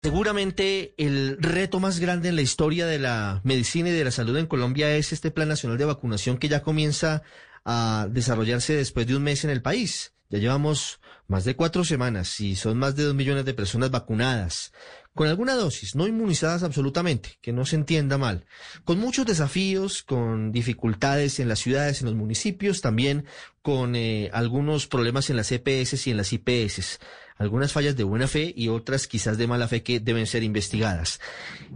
Seguramente el reto más grande en la historia de la medicina y de la salud en Colombia es este Plan Nacional de Vacunación que ya comienza a desarrollarse después de un mes en el país. Ya llevamos más de cuatro semanas y son más de dos millones de personas vacunadas, con alguna dosis, no inmunizadas absolutamente, que no se entienda mal, con muchos desafíos, con dificultades en las ciudades, en los municipios, también con eh, algunos problemas en las EPS y en las IPS, algunas fallas de buena fe y otras quizás de mala fe que deben ser investigadas.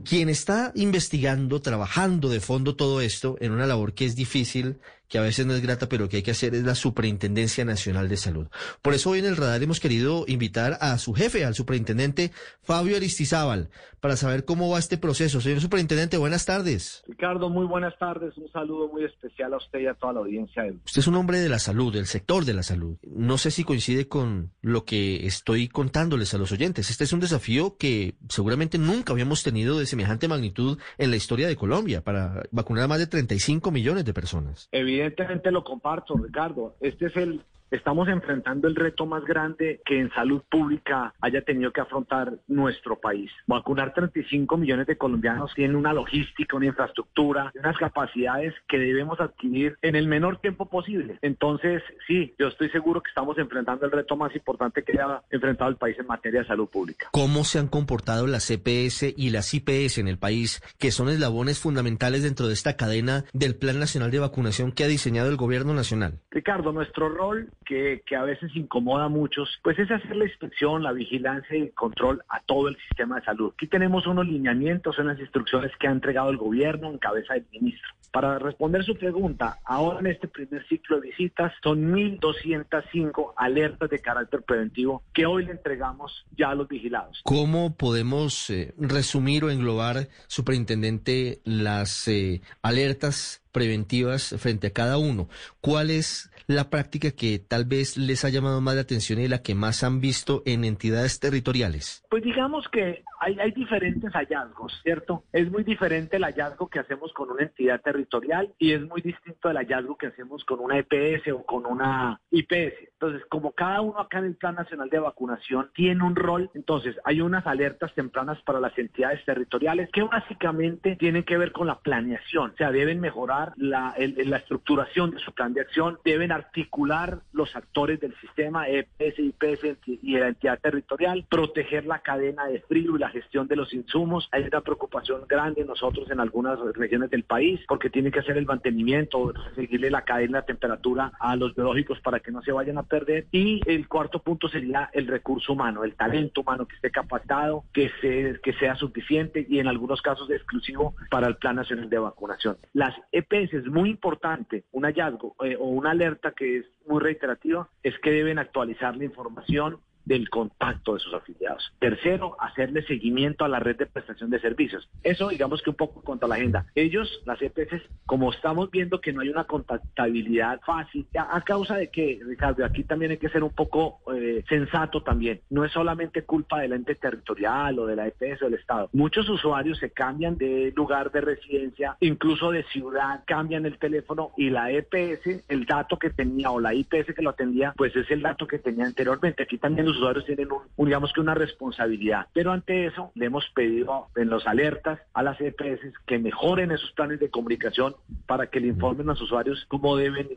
Quien está investigando, trabajando de fondo todo esto en una labor que es difícil, que a veces no es grata, pero que hay que hacer es la Superintendencia Nacional de Salud. Por eso hoy en el radar hemos querido invitar a su jefe, al superintendente Fabio Aristizábal, para saber cómo va este proceso. Señor superintendente, buenas tardes. Ricardo, muy buenas tardes. Un saludo muy especial a usted y a toda la audiencia. Usted es un hombre de la salud, del sector de la salud. No sé si coincide con lo que estoy contándoles a los oyentes. Este es un desafío que seguramente nunca habíamos tenido de semejante magnitud en la historia de Colombia para vacunar a más de 35 millones de personas. Evidentemente lo comparto, Ricardo. Este es el estamos enfrentando el reto más grande que en salud pública haya tenido que afrontar nuestro país. Vacunar 35 millones de colombianos tiene una logística, una infraestructura, unas capacidades que debemos adquirir en el menor tiempo posible. Entonces, sí, yo estoy seguro que estamos enfrentando el reto más importante que haya enfrentado el país en materia de salud pública. ¿Cómo se han comportado las CPS y las IPS en el país, que son eslabones fundamentales dentro de esta cadena del Plan Nacional de Vacunación que ha diseñado el Gobierno Nacional? Ricardo, nuestro rol que, a veces incomoda a muchos, pues es hacer la inspección, la vigilancia y el control a todo el sistema de salud. Aquí tenemos unos lineamientos, unas instrucciones que ha entregado el gobierno en cabeza del ministro. Para responder su pregunta, ahora en este primer ciclo de visitas son 1.205 alertas de carácter preventivo que hoy le entregamos ya a los vigilados. ¿Cómo podemos eh, resumir o englobar, superintendente, las eh, alertas preventivas frente a cada uno? ¿Cuál es la práctica que tal vez les ha llamado más la atención y la que más han visto en entidades territoriales? Pues digamos que hay, diferentes hallazgos, ¿cierto? Es muy diferente el hallazgo que hacemos con una entidad territorial y es muy distinto el hallazgo que hacemos con una EPS o con una IPS. Entonces, como cada uno acá en el Plan Nacional de Vacunación tiene un rol, entonces hay unas alertas tempranas para las entidades territoriales que básicamente tienen que ver con la planeación, o sea, deben mejorar la, la estructuración de su plan de acción, deben articular los actores del sistema EPS, IPS y la entidad territorial, proteger la cadena de frío y la gestión de los insumos. Hay una preocupación grande nosotros en algunas regiones del país porque tiene que hacer el mantenimiento, seguirle la cadena de temperatura a los biológicos para que no se vayan a perder. Y el cuarto punto sería el recurso humano, el talento humano que esté capacitado, que, se, que sea suficiente y en algunos casos exclusivo para el Plan Nacional de Vacunación. Las EPS es muy importante, un hallazgo eh, o una alerta que es muy reiterativa, es que deben actualizar la información del contacto de sus afiliados. Tercero, hacerle seguimiento a la red de prestación de servicios. Eso, digamos que un poco contra la agenda. Ellos, las EPS, como estamos viendo que no hay una contactabilidad fácil, a, causa de que, Ricardo, aquí también hay que ser un poco eh, sensato también. No es solamente culpa del ente territorial o de la EPS o del Estado. Muchos usuarios se cambian de lugar de residencia, incluso de ciudad, cambian el teléfono y la EPS, el dato que tenía o la IPS que lo atendía, pues es el dato que tenía anteriormente. Aquí también los usuarios tienen un, digamos que una responsabilidad. Pero ante eso le hemos pedido en los alertas a las EPS que mejoren esos planes de comunicación para que le informen a los usuarios cómo deben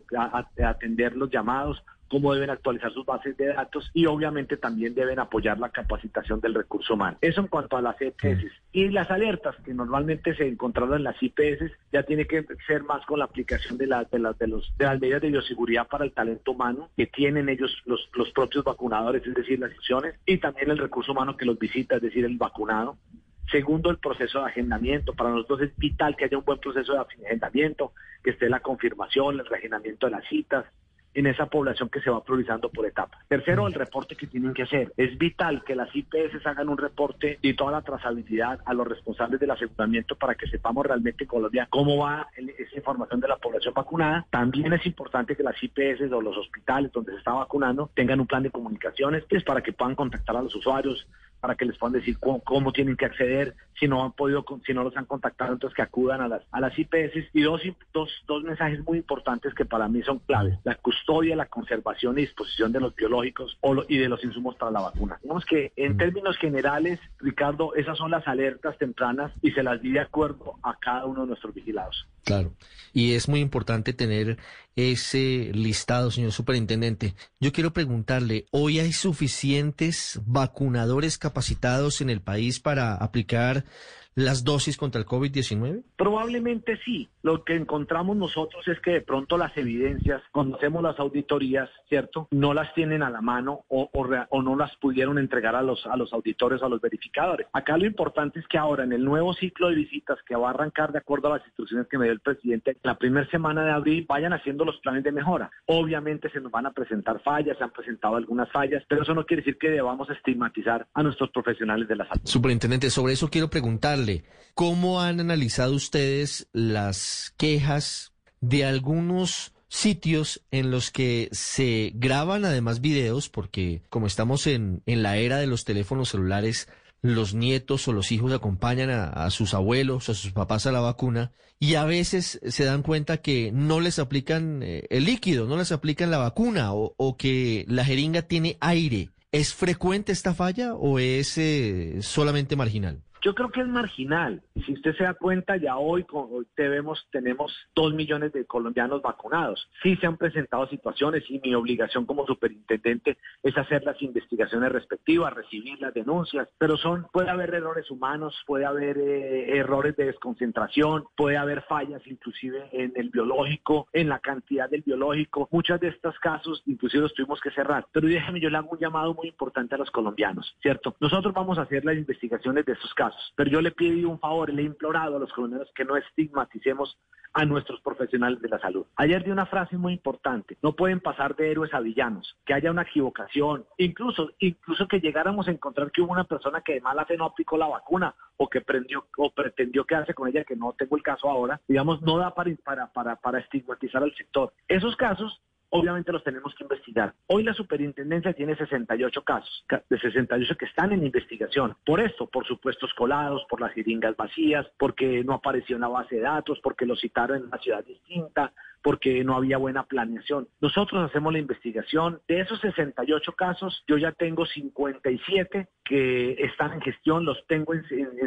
atender los llamados, cómo deben actualizar sus bases de datos y obviamente también deben apoyar la capacitación del recurso humano. Eso en cuanto a las EPS. Y las alertas que normalmente se encontraron en las IPS ya tiene que ser más con la aplicación de, la, de, las de, los, de las medidas de bioseguridad para el talento humano que tienen ellos los, los propios vacunadores, es decir, las instituciones, y también el recurso humano que los visita, es decir, el vacunado. Segundo, el proceso de agendamiento. Para nosotros es vital que haya un buen proceso de agendamiento, que esté la confirmación, el reagendamiento de las citas, en esa población que se va priorizando por etapas. Tercero, el reporte que tienen que hacer. Es vital que las IPS hagan un reporte y toda la trazabilidad a los responsables del aseguramiento para que sepamos realmente en Colombia cómo va esa información de la población vacunada. También es importante que las IPS o los hospitales donde se está vacunando tengan un plan de comunicaciones pues, para que puedan contactar a los usuarios, para que les puedan decir cómo, tienen que acceder, si no han podido, si no los han contactado, entonces que acudan a las, a las IPS. Y dos, dos, dos mensajes muy importantes que para mí son claves. La custodia, la conservación y disposición de los biológicos y de los insumos para la vacuna. Digamos que en mm. términos generales, Ricardo, esas son las alertas tempranas y se las di de acuerdo a cada uno de nuestros vigilados. Claro. Y es muy importante tener ese listado, señor superintendente. Yo quiero preguntarle, ¿hoy hay suficientes vacunadores capacitados en el país para aplicar las dosis contra el COVID-19? Probablemente sí. Lo que encontramos nosotros es que de pronto las evidencias, cuando hacemos las auditorías, ¿cierto? No las tienen a la mano o, o, no las pudieron entregar a los, a los auditores o a los verificadores. Acá lo importante es que ahora en el nuevo ciclo de visitas que va a arrancar de acuerdo a las instrucciones que me dio el presidente, la primera semana de abril vayan haciendo los planes de mejora. Obviamente se nos van a presentar fallas, se han presentado algunas fallas, pero eso no quiere decir que debamos estigmatizar a nuestros profesionales de la salud. Superintendente, sobre eso quiero preguntarle. ¿Cómo han analizado ustedes las quejas de algunos sitios en los que se graban además videos, porque como estamos en, en la era de los teléfonos celulares, los nietos o los hijos acompañan a, sus abuelos o a sus papás a la vacuna y a veces se dan cuenta que no les aplican eh, el líquido, no les aplican la vacuna o, que la jeringa tiene aire. ¿Es frecuente esta falla o es eh, solamente marginal? Yo creo que es marginal. Si usted se da cuenta, ya hoy, hoy tenemos, tenemos dos millones de colombianos vacunados. Sí se han presentado situaciones y mi obligación como superintendente es hacer las investigaciones respectivas, recibir las denuncias, pero son, puede haber errores humanos, puede haber eh, errores de desconcentración, puede haber fallas inclusive en el biológico, en la cantidad del biológico. Muchos de estos casos inclusive los tuvimos que cerrar. Pero déjeme, yo le hago un llamado muy importante a los colombianos, ¿cierto? Nosotros vamos a hacer las investigaciones de estos casos pero yo le pido un favor, le he implorado a los colombianos que no estigmaticemos a nuestros profesionales de la salud. Ayer di una frase muy importante, no pueden pasar de héroes a villanos, que haya una equivocación, incluso, incluso que llegáramos a encontrar que hubo una persona que de mala fe no aplicó la vacuna o que prendió o pretendió quedarse con ella, que no tengo el caso ahora, digamos, no da para, para, para, para estigmatizar al sector. Esos casos obviamente los tenemos que investigar. Hoy la superintendencia tiene 68 casos, de 68 que están en investigación. Por esto, por supuestos colados, por las jeringas vacías, porque no apareció en la base de datos, porque lo citaron en una ciudad distinta, porque no había buena planeación. Nosotros hacemos la investigación. De esos 68 casos, yo ya tengo 57 que están en gestión, los tengo en,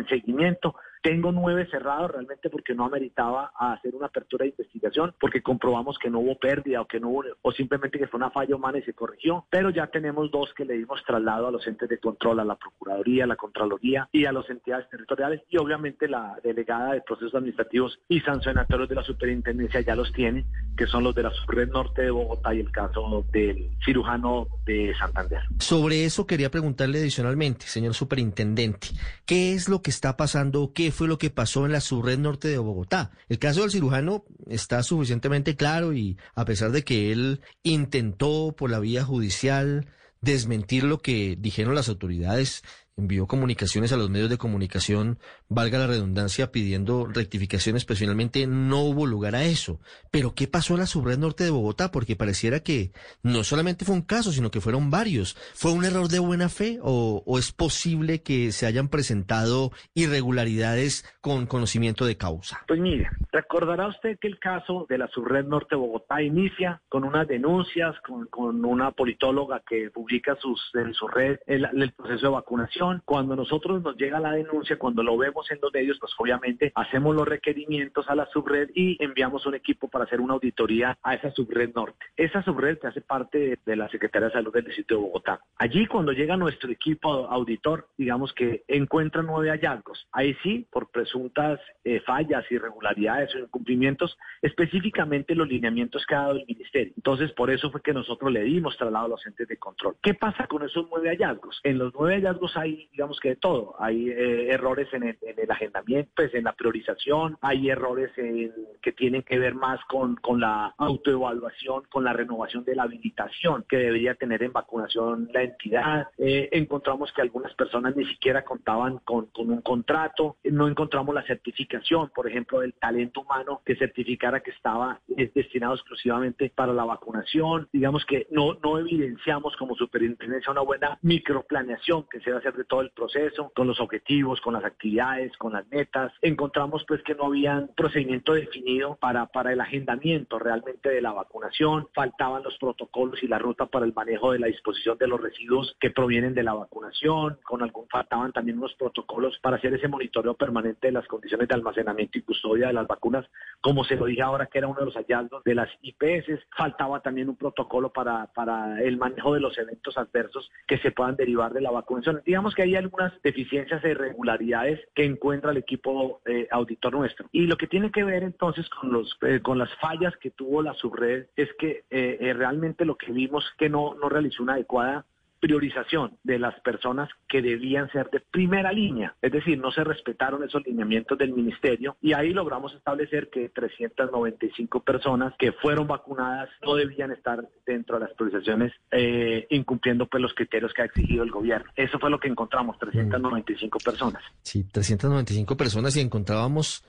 seguimiento. Tengo nueve cerrados realmente porque no ameritaba hacer una apertura de investigación, porque comprobamos que no hubo pérdida o que no hubo, o simplemente que fue una falla humana y se corrigió. Pero ya tenemos dos que le dimos traslado a los entes de control, a la Procuraduría, a la Contraloría y a las entidades territoriales. Y obviamente la delegada de procesos administrativos y sancionatorios de la superintendencia ya los tiene que son los de la Subred Norte de Bogotá y el caso del cirujano de Santander. Sobre eso quería preguntarle adicionalmente, señor superintendente, ¿qué es lo que está pasando? ¿Qué fue lo que pasó en la Subred Norte de Bogotá? El caso del cirujano está suficientemente claro y a pesar de que él intentó por la vía judicial desmentir lo que dijeron las autoridades, envió comunicaciones a los medios de comunicación, valga la redundancia, pidiendo rectificaciones, pero finalmente no hubo lugar a eso. Pero ¿qué pasó en la subred norte de Bogotá? Porque pareciera que no solamente fue un caso, sino que fueron varios. ¿Fue un error de buena fe o, es posible que se hayan presentado irregularidades con conocimiento de causa? Pues mire, recordará usted que el caso de la subred norte de Bogotá inicia con unas denuncias, con una politóloga que publica sus, en su red el proceso de vacunación cuando nosotros nos llega la denuncia, cuando lo vemos en los medios, pues obviamente hacemos los requerimientos a la subred y enviamos un equipo para hacer una auditoría a esa subred norte. Esa subred que hace parte de, la Secretaría de Salud del Distrito de Bogotá. Allí cuando llega nuestro equipo auditor, digamos que encuentra nueve hallazgos. Ahí sí, por presuntas eh, fallas, irregularidades o incumplimientos, específicamente los lineamientos que ha dado el ministerio. Entonces, por eso fue que nosotros le dimos traslado a los entes de control. ¿Qué pasa con esos nueve hallazgos? En los nueve hallazgos hay digamos que de todo. Hay eh, errores en el, en el, agendamiento, pues en la priorización, hay errores en, que tienen que ver más con, con la autoevaluación, con la renovación de la habilitación que debería tener en vacunación la entidad. Eh, encontramos que algunas personas ni siquiera contaban con, con un contrato, no encontramos la certificación, por ejemplo, del talento humano que certificara que estaba destinado exclusivamente para la vacunación. Digamos que no, no evidenciamos como superintendencia una buena microplaneación que se va a hacer de todo el proceso, con los objetivos, con las actividades, con las metas. Encontramos pues que no había procedimiento definido para, para el agendamiento realmente de la vacunación, faltaban los protocolos y la ruta para el manejo de la disposición de los residuos que provienen de la vacunación, con algún faltaban también unos protocolos para hacer ese monitoreo permanente de las condiciones de almacenamiento y custodia de las vacunas, como se lo dije ahora que era uno de los hallazgos de las IPS, faltaba también un protocolo para, para el manejo de los eventos adversos que se puedan derivar de la vacunación. Digamos que hay algunas deficiencias e irregularidades que encuentra el equipo eh, auditor nuestro. Y lo que tiene que ver entonces con, los, eh, con las fallas que tuvo la subred es que eh, realmente lo que vimos que no, no realizó una adecuada priorización de las personas que debían ser de primera línea, es decir, no se respetaron esos lineamientos del ministerio y ahí logramos establecer que 395 personas que fueron vacunadas no debían estar dentro de las priorizaciones eh, incumpliendo pues los criterios que ha exigido el gobierno. Eso fue lo que encontramos, 395 personas. Sí, 395 personas y encontrábamos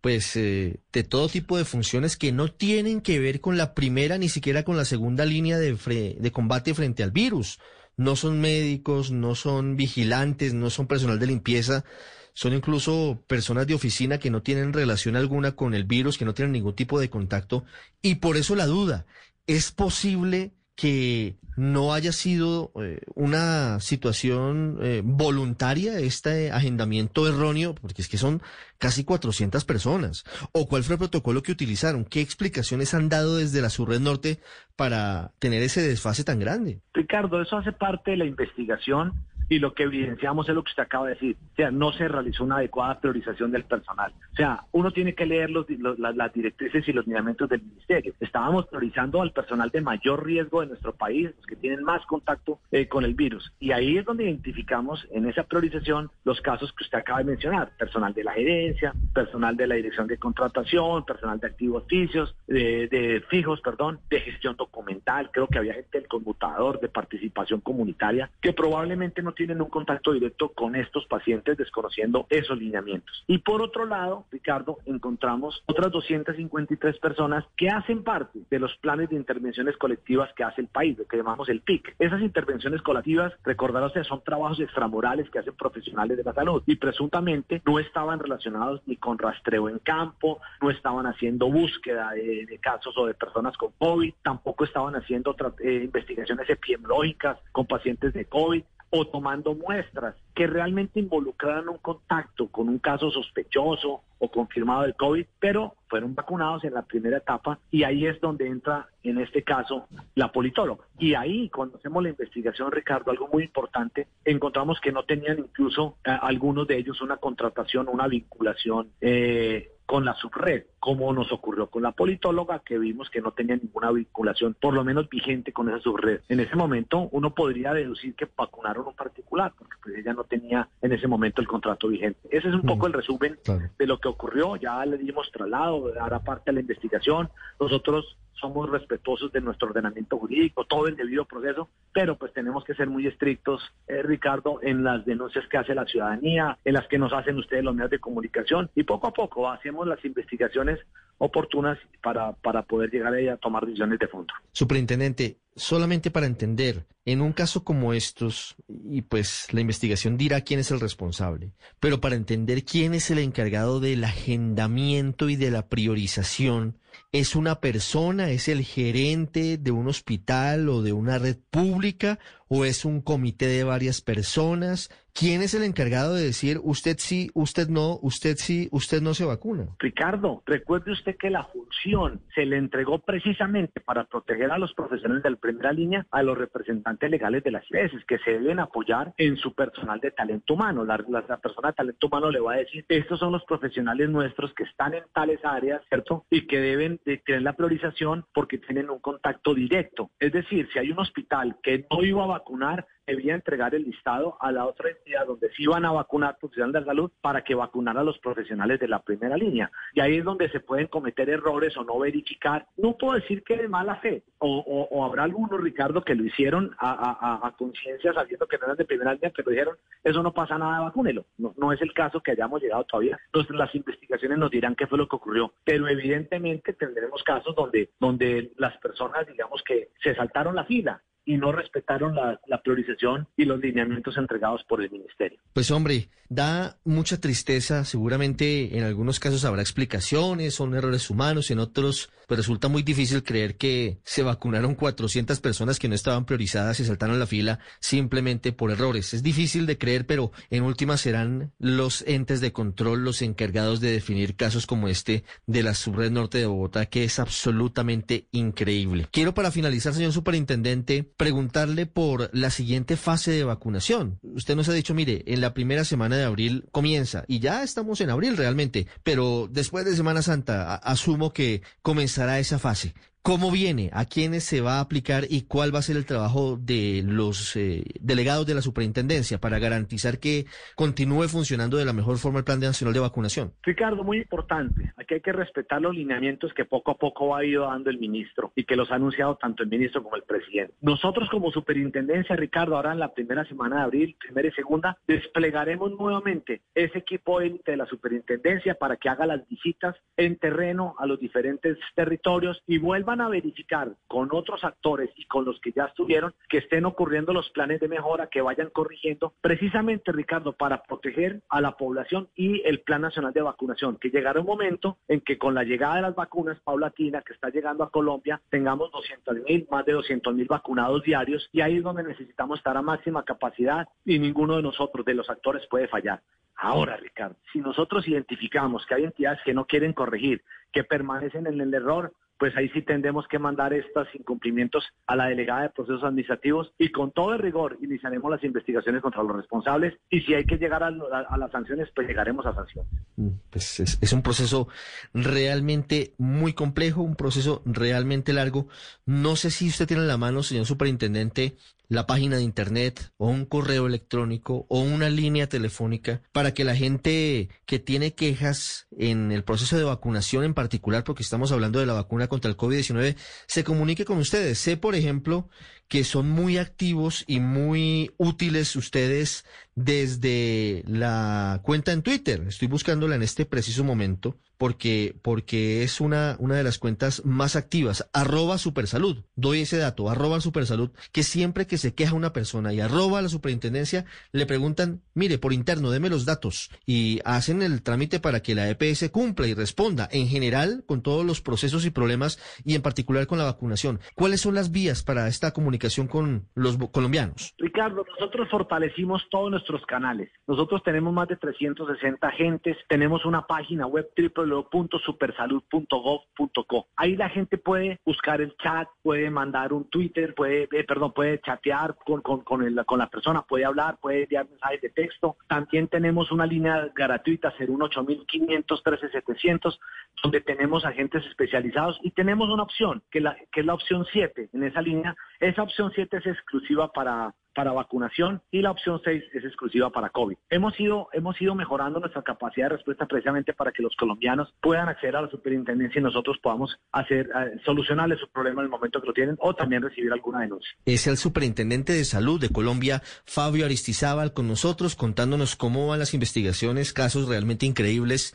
pues eh, de todo tipo de funciones que no tienen que ver con la primera ni siquiera con la segunda línea de, de combate frente al virus no son médicos, no son vigilantes, no son personal de limpieza, son incluso personas de oficina que no tienen relación alguna con el virus, que no tienen ningún tipo de contacto. Y por eso la duda, ¿es posible que no haya sido eh, una situación eh, voluntaria este agendamiento erróneo, porque es que son casi 400 personas. ¿O cuál fue el protocolo que utilizaron? ¿Qué explicaciones han dado desde la Surred Norte para tener ese desfase tan grande? Ricardo, eso hace parte de la investigación y lo que evidenciamos es lo que usted acaba de decir. O sea, no se realizó una adecuada priorización del personal. O sea, uno tiene que leer los, las, directrices y los lineamientos del ministerio. Estábamos priorizando al personal de mayor riesgo de nuestro país, los que tienen más contacto eh, con el virus. Y ahí es donde identificamos en esa priorización los casos que usted acaba de mencionar. Personal de la gerencia, personal de la dirección de contratación, personal de activos oficios, de, de fijos, perdón, de gestión documental. Creo que había gente del conmutador, de participación comunitaria, que probablemente no tienen un contacto directo con estos pacientes desconociendo esos lineamientos. Y por otro lado, Ricardo, encontramos otras 253 personas que hacen parte de los planes de intervenciones colectivas que hace el país, lo que llamamos el PIC. Esas intervenciones colectivas, recordaros que son trabajos extramorales que hacen profesionales de la salud y presuntamente no estaban relacionados ni con rastreo en campo, no estaban haciendo búsqueda de, casos o de personas con COVID, tampoco estaban haciendo eh, investigaciones epidemiológicas con pacientes de COVID o tomando muestras que realmente involucraran un contacto con un caso sospechoso o confirmado del COVID, pero fueron vacunados en la primera etapa y ahí es donde entra, en este caso, la politóloga. Y ahí, cuando hacemos la investigación, Ricardo, algo muy importante, encontramos que no tenían incluso eh, algunos de ellos una contratación, una vinculación eh, con la subred, como nos ocurrió con la politóloga, que vimos que no tenía ninguna vinculación, por lo menos vigente con esa subred. En ese momento uno podría deducir que vacunaron un particular, porque pues ella no tenía en ese momento el contrato vigente. Ese es un poco el resumen de lo que ocurrió, ya le dimos traslado, hará parte de la investigación. Nosotros somos respetuosos de nuestro ordenamiento jurídico, todo el debido proceso, pero pues tenemos que ser muy estrictos, eh, Ricardo, en las denuncias que hace la ciudadanía, en las que nos hacen ustedes los medios de comunicación y poco a poco hacemos las investigaciones oportunas para, para poder llegar a, a tomar decisiones de fondo. Superintendente, solamente para entender, en un caso como estos, y pues la investigación dirá quién es el responsable, pero para entender quién es el encargado del agendamiento y de la priorización, ¿es una persona, es el gerente de un hospital o de una red pública o es un comité de varias personas? ¿Quién es el encargado de decir usted sí, usted no, usted sí, usted no se vacuna? Ricardo, recuerde usted que la función se le entregó precisamente para proteger a los profesionales de la primera línea a los representantes legales de las IPS, que se deben apoyar en su personal de talento humano. La, persona de talento humano le va a decir, estos son los profesionales nuestros que están en tales áreas, ¿cierto? Y que deben tener la priorización porque tienen un contacto directo. Es decir, si hay un hospital que no iba a vacunar debía entregar el listado a la otra entidad donde sí iban a vacunar profesionales de salud para que vacunara a los profesionales de la primera línea. Y ahí es donde se pueden cometer errores o no verificar. No puedo decir que de mala fe, o, habrá algunos, Ricardo, que lo hicieron a, conciencia sabiendo que no eran de primera línea, pero dijeron, eso no pasa nada, vacúnelo. No, no es el caso que hayamos llegado todavía. Entonces las investigaciones nos dirán qué fue lo que ocurrió. Pero evidentemente tendremos casos donde, donde las personas, digamos que se saltaron la fila y no respetaron la, priorización y los lineamientos entregados por el ministerio. Pues hombre, da mucha tristeza, seguramente en algunos casos habrá explicaciones, son errores humanos, en otros pues resulta muy difícil creer que se vacunaron 400 personas que no estaban priorizadas y saltaron la fila simplemente por errores. Es difícil de creer, pero en última serán los entes de control los encargados de definir casos como este de la subred norte de Bogotá, que es absolutamente increíble. Quiero para finalizar, señor superintendente, preguntarle por la siguiente fase de vacunación. Usted nos ha dicho, mire, en la primera semana de abril comienza, y ya estamos en abril realmente, pero después de Semana Santa asumo que comenzará esa fase. ¿Cómo viene? ¿A quiénes se va a aplicar y cuál va a ser el trabajo de los eh, delegados de la superintendencia para garantizar que continúe funcionando de la mejor forma el Plan Nacional de Vacunación? Ricardo, muy importante. Aquí hay que respetar los lineamientos que poco a poco ha ido dando el ministro y que los ha anunciado tanto el ministro como el presidente. Nosotros como superintendencia, Ricardo, ahora en la primera semana de abril, primera y segunda, desplegaremos nuevamente ese equipo de la superintendencia para que haga las visitas en terreno a los diferentes territorios y vuelva a verificar con otros actores y con los que ya estuvieron que estén ocurriendo los planes de mejora, que vayan corrigiendo, precisamente, Ricardo, para proteger a la población y el Plan Nacional de Vacunación, que llegará un momento en que con la llegada de las vacunas paulatina que está llegando a Colombia, tengamos 200 mil, más de 200 mil vacunados diarios y ahí es donde necesitamos estar a máxima capacidad y ninguno de nosotros, de los actores, puede fallar. Ahora, Ricardo, si nosotros identificamos que hay entidades que no quieren corregir, que permanecen en el error, pues ahí sí tendremos que mandar estos incumplimientos a la delegada de procesos administrativos y con todo el rigor iniciaremos las investigaciones contra los responsables y si hay que llegar a, las sanciones, pues llegaremos a sanciones. Mm, pues es, es, un proceso realmente muy complejo, un proceso realmente largo. No sé si usted tiene en la mano, señor superintendente, la página de internet o un correo electrónico o una línea telefónica para que la gente que tiene quejas en el proceso de vacunación en particular, porque estamos hablando de la vacuna contra el COVID-19, se comunique con ustedes. Sé, por ejemplo, que son muy activos y muy útiles ustedes desde la cuenta en Twitter. Estoy buscándola en este preciso momento porque, porque es una, una de las cuentas más activas. Arroba Supersalud. Doy ese dato, arroba Supersalud, que siempre que se queja una persona y arroba a la superintendencia, le preguntan, mire, por interno, deme los datos y hacen el trámite para que la EPS cumpla y responda en general con todos los procesos y problemas y en particular con la vacunación. ¿Cuáles son las vías para esta comunicación con los colombianos? Ricardo, nosotros fortalecimos todos nuestros canales. Nosotros tenemos más de 360 agentes, tenemos una página web www.supersalud.gov.co. Ahí la gente puede buscar el chat, puede mandar un Twitter, puede, eh, perdón, puede chatear con, con, con, el, con la persona, puede hablar, puede enviar mensajes de texto. También tenemos una línea gratuita, 018 13700 donde tenemos agentes especializados y tenemos una opción, que, la, que es la opción 7 en esa línea. Esa opción 7 es exclusiva para, para vacunación y la opción 6 es exclusiva para COVID. Hemos ido, hemos ido mejorando nuestra capacidad de respuesta precisamente para que los colombianos puedan acceder a la superintendencia y nosotros podamos hacer eh, solucionarles su problema en el momento que lo tienen o también recibir alguna denuncia. Es el superintendente de salud de Colombia, Fabio Aristizábal, con nosotros contándonos cómo van las investigaciones, casos realmente increíbles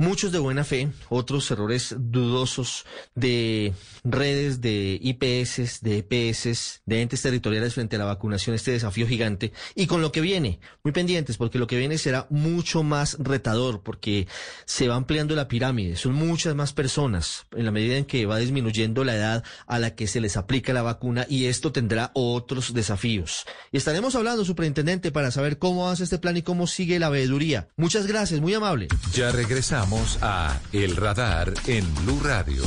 muchos de buena fe, otros errores dudosos de redes, de IPS, de EPS, de entes territoriales frente a la vacunación, este desafío gigante. Y con lo que viene, muy pendientes, porque lo que viene será mucho más retador, porque se va ampliando la pirámide, son muchas más personas en la medida en que va disminuyendo la edad a la que se les aplica la vacuna y esto tendrá otros desafíos. Y estaremos hablando, superintendente, para saber cómo hace este plan y cómo sigue la veeduría. Muchas gracias, muy amable. Ya regresamos a El Radar en Blue Radio.